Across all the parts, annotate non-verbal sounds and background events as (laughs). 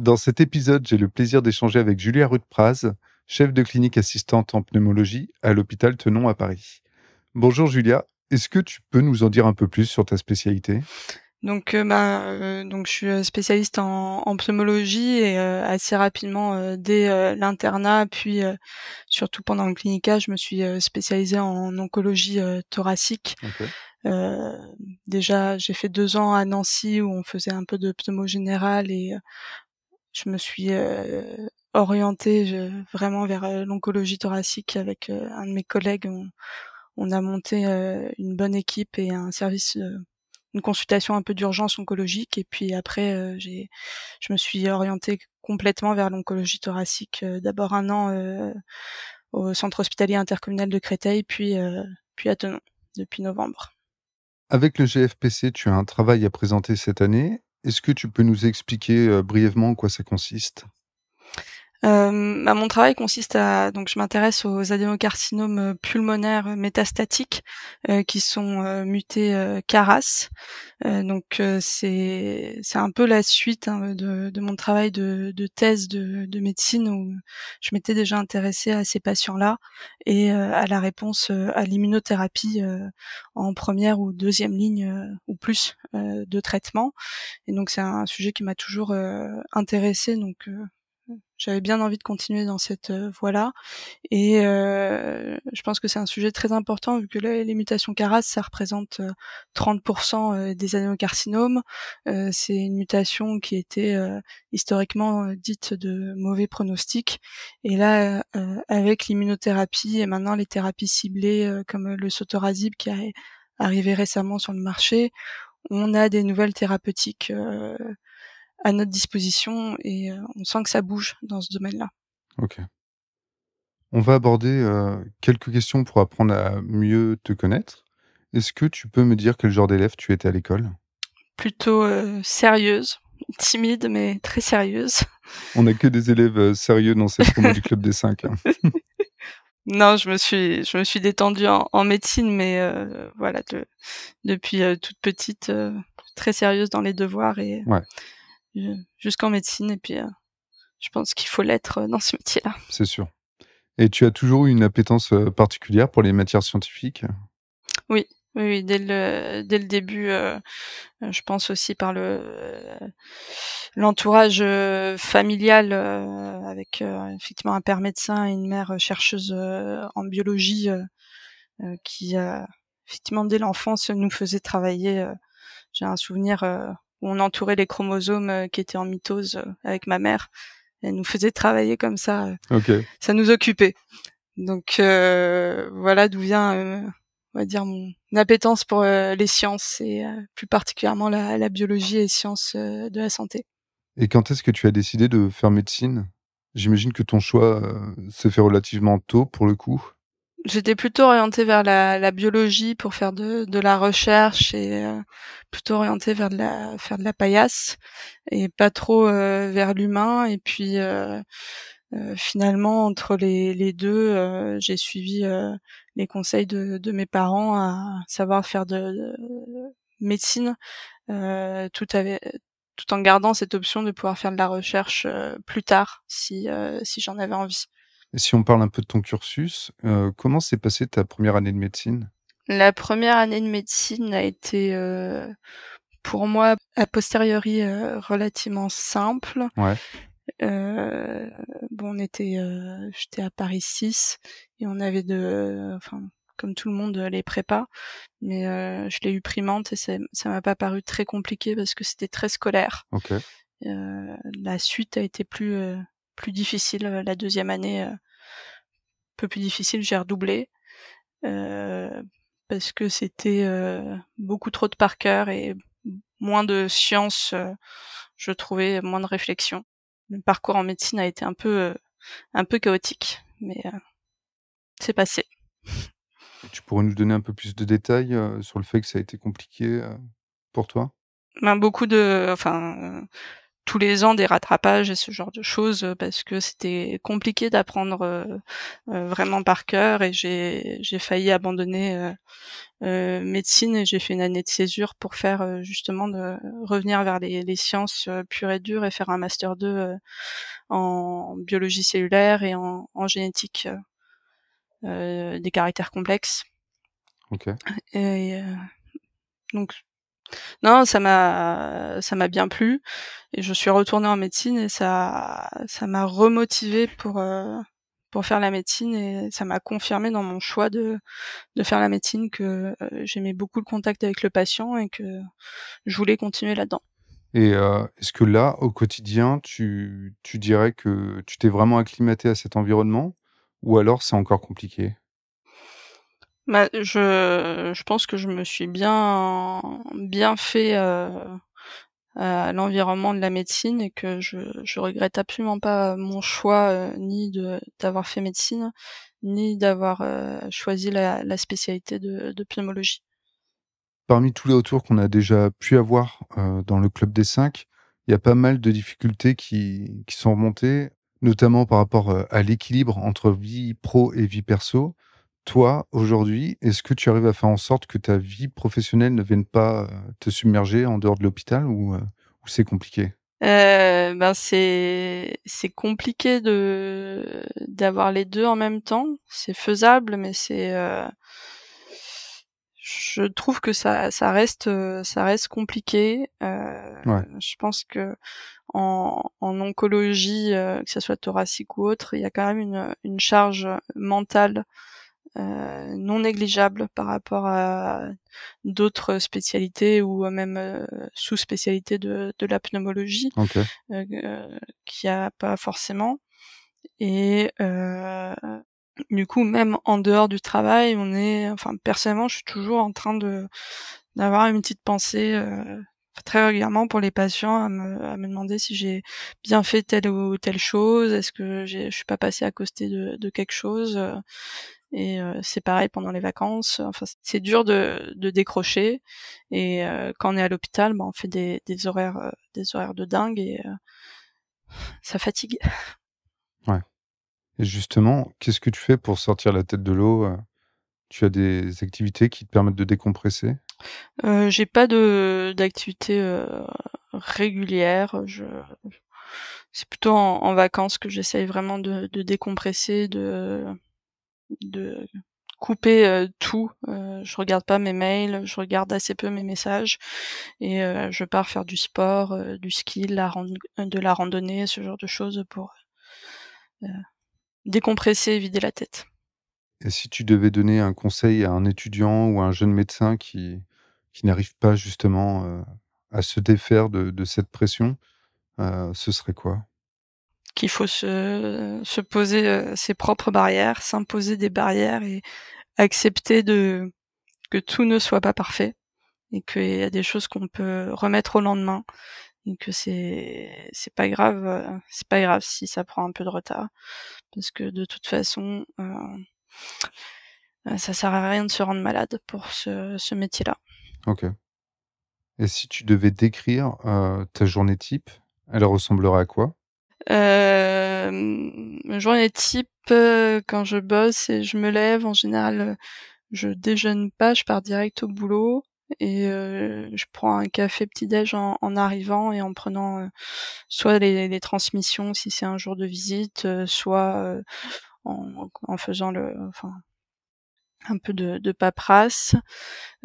Dans cet épisode, j'ai le plaisir d'échanger avec Julia Ruth-Praz, chef de clinique assistante en pneumologie à l'hôpital Tenon à Paris. Bonjour Julia, est-ce que tu peux nous en dire un peu plus sur ta spécialité? Donc, euh, bah, euh, donc je suis spécialiste en, en pneumologie et euh, assez rapidement dès l'internat, puis surtout pendant le clinica, je me suis spécialisée en oncologie thoracique. déjà, j'ai fait deux ans à Nancy où on faisait un peu de pneumo général et je me suis orientée vraiment vers l'oncologie thoracique avec un de mes collègues. On, a monté une bonne équipe et un service une consultation un peu d'urgence oncologique et puis après euh, j'ai je me suis orientée complètement vers l'oncologie thoracique euh, d'abord un an euh, au centre hospitalier intercommunal de Créteil puis puis à Tenon depuis novembre. Avec le GFPC, tu as un travail à présenter cette année. Est-ce que tu peux nous expliquer brièvement en quoi ça consiste? Euh, bah, mon travail consiste à donc je m'intéresse aux adénocarcinomes euh, pulmonaires métastatiques euh, qui sont euh, mutés euh, CARAS. donc c'est c'est un peu la suite hein, de, de, mon travail de, de thèse de, de, médecine où je m'étais déjà intéressée à ces patients-là et à la réponse à l'immunothérapie en première ou deuxième ligne ou plus de traitement. Et donc c'est un sujet qui m'a toujours intéressée donc j'avais bien envie de continuer dans cette euh, voie-là. Et euh, je pense que c'est un sujet très important vu que les mutations CARAS, ça représente 30% euh, des adénocarcinomes. c'est une mutation qui était historiquement dite de mauvais pronostic. Et là, avec l'immunothérapie et maintenant les thérapies ciblées comme le sotorazib qui est arrivé récemment sur le marché, on a des nouvelles thérapeutiques à notre disposition et euh, on sent que ça bouge dans ce domaine-là. Ok. On va aborder euh, quelques questions pour apprendre à mieux te connaître. Est-ce que tu peux me dire quel genre d'élève tu étais à l'école? Plutôt euh, sérieuse, timide mais très sérieuse. (laughs) On n'a que des élèves sérieux dans cette promo du club des 5. Hein. (laughs) non, je me suis je me suis détendue en, médecine, mais voilà, depuis toute petite, très sérieuse dans les devoirs et ouais jusqu'en médecine. Et puis, euh, je pense qu'il faut l'être euh, dans ce métier-là. C'est sûr. Et tu as toujours eu une appétence euh, particulière pour les matières scientifiques? Oui, oui, dès le dès le début, je pense aussi par le l'entourage familial avec effectivement un père médecin et une mère chercheuse en biologie qui effectivement dès l'enfance nous faisait travailler. J'ai un souvenir où on entourait les chromosomes euh, qui étaient en mitose euh, avec ma mère. Elle nous faisait travailler comme ça. Euh, ça nous occupait. Donc voilà d'où vient, on va dire, mon appétence pour les sciences et plus particulièrement la, la, biologie et les sciences de la santé. Et quand est-ce que tu as décidé de faire médecine? J'imagine que ton choix s'est fait relativement tôt pour le coup. J'étais plutôt orientée vers la, la, biologie pour faire de, de la recherche et euh, plutôt orientée vers de la faire de la paillasse et pas trop euh, vers l'humain. Et puis euh, finalement entre les, les deux, j'ai suivi les conseils de, de, mes parents à savoir faire de, de médecine tout avait tout en gardant cette option de pouvoir faire de la recherche plus tard si si j'en avais envie. Si on parle un peu de ton cursus, euh, comment s'est passée ta première année de médecine? La première année de médecine a été euh, pour moi a posteriori euh, relativement simple. Ouais. bon, on était, j'étais à Paris 6 et on avait de, enfin, comme tout le monde, les prépas, mais je l'ai eu primante et ça, ça m'a pas paru très compliqué parce que c'était très scolaire. Ok. la suite a été plus plus difficile. Euh, la deuxième année, euh, un peu plus difficile, j'ai redoublé. Euh, parce que c'était beaucoup trop de par cœur et moins de sciences. je trouvais moins de réflexion. Le parcours en médecine a été un peu un peu chaotique, mais c'est passé. Tu pourrais nous donner un peu plus de détails sur le fait que ça a été compliqué pour toi? Ben, beaucoup de, enfin, tous les ans des rattrapages et ce genre de choses euh, parce que c'était compliqué d'apprendre euh, euh, vraiment par cœur et j'ai j'ai failli abandonner médecine et j'ai fait une année de césure pour faire justement de revenir vers les, les sciences pures et dures et faire un master 2 en biologie cellulaire et en, en génétique des caractères complexes. Ok. Et, donc non, ça m'a bien plu et je suis retournée en médecine et ça ça m'a remotivée pour euh, pour faire la médecine et ça m'a confirmé dans mon choix de de faire la médecine que euh, j'aimais beaucoup le contact avec le patient et que je voulais continuer là-dedans. Et euh, est-ce que là, au quotidien, tu, tu dirais que tu t'es vraiment acclimaté à cet environnement ou alors c'est encore compliqué? Bah, je pense que je me suis bien bien fait, euh, à l'environnement de la médecine et que je regrette absolument pas mon choix, euh, ni d'avoir fait médecine, ni d'avoir, euh, choisi la spécialité de pneumologie. Parmi tous les retours qu'on a déjà pu avoir, dans le club des 5, il y a pas mal de difficultés qui sont remontées, notamment par rapport, à l'équilibre entre vie pro et vie perso. Toi, aujourd'hui, est-ce que tu arrives à faire en sorte que ta vie professionnelle ne vienne pas, te submerger en dehors de l'hôpital ou, ou c'est compliqué? Heu, ben, c'est c'est compliqué de d'avoir les 2 en même temps. C'est faisable, mais c'est, je trouve que ça ça reste, ça reste compliqué. Je pense que en en oncologie, que ça soit thoracique ou autre, il y a quand même une, une charge mentale euh, non négligeable par rapport à d'autres spécialités ou même euh, sous-spécialités de, de la pneumologie euh, qui a pas forcément et du coup même en dehors du travail on est enfin personnellement je suis toujours en train de d'avoir une petite pensée très régulièrement pour les patients à me, à me demander si j'ai bien fait telle ou telle chose, est-ce que je suis pas passé à côté de, de quelque chose. Et euh, c'est pareil pendant les vacances. Enfin, c'est dur de, de décrocher. Et euh, quand on est à l'hôpital, bah, on fait des, des horaires, euh, des horaires de dingue et ça fatigue. (laughs) Ouais. Et justement, qu'est-ce que tu fais pour sortir la tête de l'eau Tu as des activités qui te permettent de décompresser? Euh, J'ai pas de d'activité régulière. Je c'est plutôt en, en, vacances que j'essaye vraiment de, de décompresser, de de couper euh, tout. Euh, je regarde pas mes mails, je regarde assez peu mes messages et euh, je pars faire du sport, du ski, de la, de la randonnée, ce genre de choses pour décompresser et vider la tête. Et si tu devais donner un conseil à un étudiant ou à un jeune médecin qui, qui n'arrive pas justement à se défaire de, de cette pression, ce serait quoi? Qu'il faut se, se poser euh, ses propres barrières, s'imposer des barrières et accepter de que tout ne soit pas parfait et qu'il y a des choses qu'on peut remettre au lendemain et que c'est c'est pas grave euh, c'est pas grave si ça prend un peu de retard parce que de toute façon euh, ça sert à rien de se rendre malade pour ce, ce métier là ok. Et si tu devais décrire ta journée type elle ressemblerait à quoi? Euh, journée type, euh, quand je bosse et je me lève, en général, je déjeune pas, je pars direct au boulot et euh, je prends un café petit-déj en, en, arrivant et en prenant euh, soit les, les, transmissions si c'est un jour de visite, euh, soit en, en, faisant le, enfin, un peu de, de paperasse.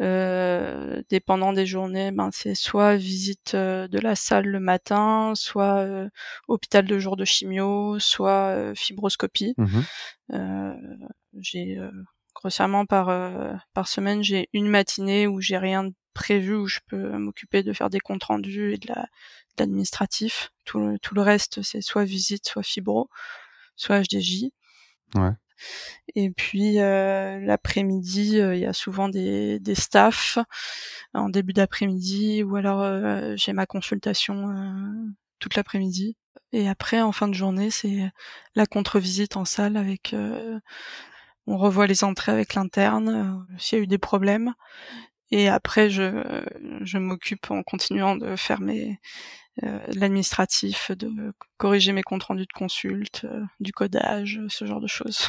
Euh, dépendant des journées, ben c'est soit visite euh, de la salle le matin, soit euh, hôpital de jour de chimio, soit euh, fibroscopie. Mmh j'ai grossièrement par par semaine, j'ai une matinée où j'ai rien prévu où je peux m'occuper de faire des comptes rendus et de l'administratif. Tout, tout le reste, c'est soit visite, soit fibro, soit HDJ. Ouais. Et puis l'après-midi, il y a souvent des, des staffs en début d'après-midi ou alors j'ai ma consultation toute l'après-midi. Et après, en fin de journée, c'est la contre-visite en salle avec on revoit les entrées avec l'interne s'il y a eu des problèmes. Et après, je, m'occupe en continuant de faire mes, euh, l'administratif, de corriger mes comptes rendus de consulte, euh, du codage, ce genre de choses.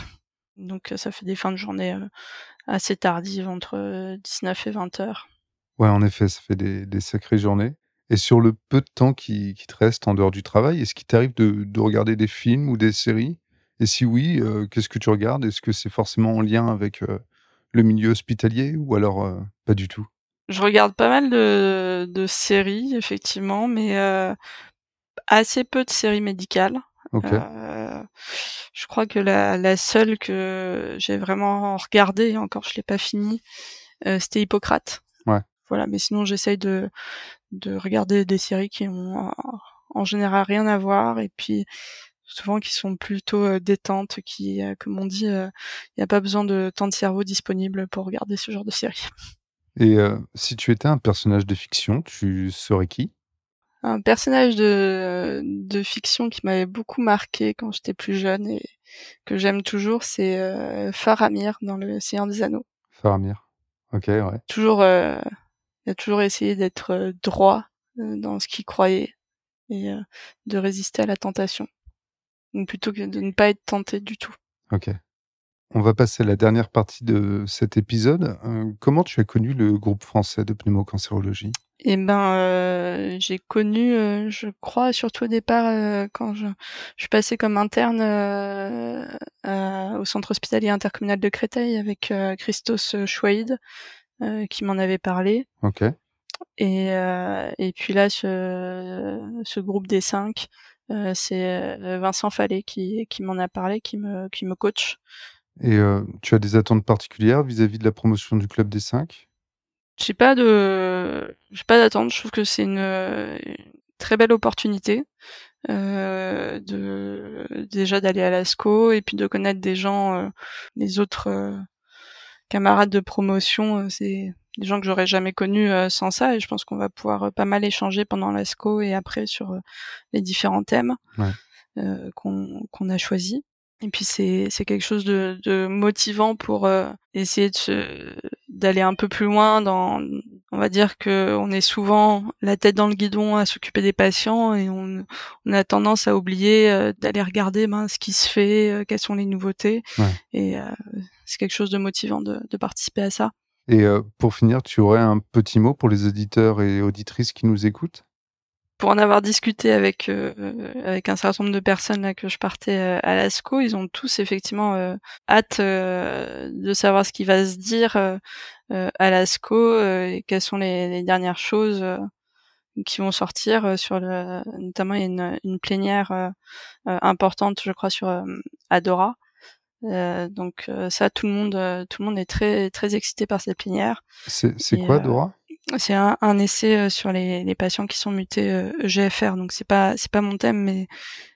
Donc euh, ça fait des fins de journée assez tardives, entre 19 et 20 heures. Ouais, en effet, ça fait des, sacrées journées. Et sur le peu de temps qui, te reste en dehors du travail, est-ce qu'il t'arrive de, regarder des films ou des séries? Et si oui, qu'est-ce que tu regardes? Est-ce que c'est forcément en lien avec le milieu hospitalier ou alors pas du tout? Je regarde pas mal de, de séries, effectivement, mais euh, assez peu de séries médicales. Euh, je crois que la, la seule que j'ai vraiment regardée, et encore je l'ai pas fini, euh, c'était Hippocrate. Ouais. Voilà, mais sinon j'essaye de, de regarder des séries qui ont en général rien à voir et puis souvent qui sont plutôt euh, détentes, qui, euh, comme on dit, il n'y a pas besoin de temps de cerveau disponible pour regarder ce genre de séries. (laughs) Et euh, si tu étais un personnage de fiction, tu serais qui? Un personnage de, de fiction qui m'avait beaucoup marqué quand j'étais plus jeune et que j'aime toujours, c'est euh, Faramir dans Le Seigneur des Anneaux. Faramir. Ok, ouais. Toujours, euh, il a toujours essayé d'être euh, droit dans ce qu'il croyait et de résister à la tentation. Plutôt que de ne pas être tenté du tout. Ok. On va passer à la dernière partie de cet épisode. Euh, comment tu as connu le groupe français de pneumocancérologie? Eh ben, euh, j'ai connu, euh, je crois, surtout au départ, quand je, je, suis passée comme interne au centre hospitalier intercommunal de Créteil avec Christos Chouaïd, qui m'en avait parlé. Ok. Et, et puis là, ce, ce groupe des cinq, c'est Vincent Fallet qui, qui m'en a parlé, qui me, qui me coach. Et euh, tu as des attentes particulières vis-à-vis de la promotion du club des 5 J'ai pas de, j'ai pas d'attente. Je trouve que c'est une, très belle opportunité euh, de déjà d'aller à l'ASCO et puis de connaître des gens, euh, les autres euh, camarades de promotion. Euh, c'est des gens que j'aurais jamais connus sans ça et je pense qu'on va pouvoir pas mal échanger pendant l'ASCO et après sur les différents thèmes ouais. qu'on a choisis. Et puis c'est c'est quelque chose de, de motivant pour euh, essayer d'aller un peu plus loin dans on va dire que on est souvent la tête dans le guidon à s'occuper des patients et on, on a tendance à oublier euh, d'aller regarder ben, ce qui se fait, euh, quelles sont les nouveautés ouais. et c'est quelque chose de motivant de, de participer à ça. Et pour finir, tu aurais un petit mot pour les auditeurs et auditrices qui nous écoutent? Pour en avoir discuté avec euh, avec un certain nombre de personnes là que je partais euh, à l'ASCO, ils ont tous effectivement euh, hâte euh, de savoir ce qui va se dire euh, à l'ASCO et quelles sont les, dernières choses qui vont sortir sur le notamment il y a une plénière importante je crois sur Adora. Donc ça tout le monde tout le monde est très très excité par cette plénière. C'est c'est quoi Adora c'est un, un, essai euh, sur les, les, patients qui sont mutés euh, EGFR, donc c'est pas c'est pas mon thème, mais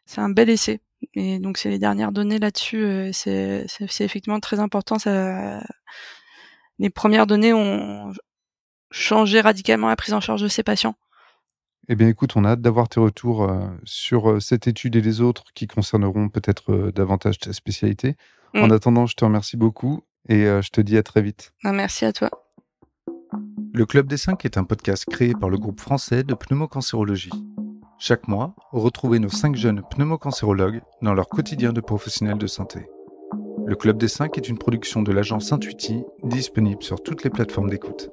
c'est un bel essai. Et donc c'est les dernières données là-dessus, euh, c'est effectivement très important. Ça, les premières données ont changé radicalement la prise en charge de ces patients. Eh bien, écoute, on a hâte d'avoir tes retours euh, sur euh, cette étude et les autres qui concerneront peut-être euh, davantage ta spécialité. Mm. En attendant, je te remercie beaucoup et je te dis à très vite. Ah, merci à toi. Le Club des 5 est un podcast créé par le groupe français de pneumocancérologie. Chaque mois, retrouvez nos 5 jeunes pneumocancérologues dans leur quotidien de professionnels de santé. Le Club des 5 est une production de l'agence Intuiti, disponible sur toutes les plateformes d'écoute.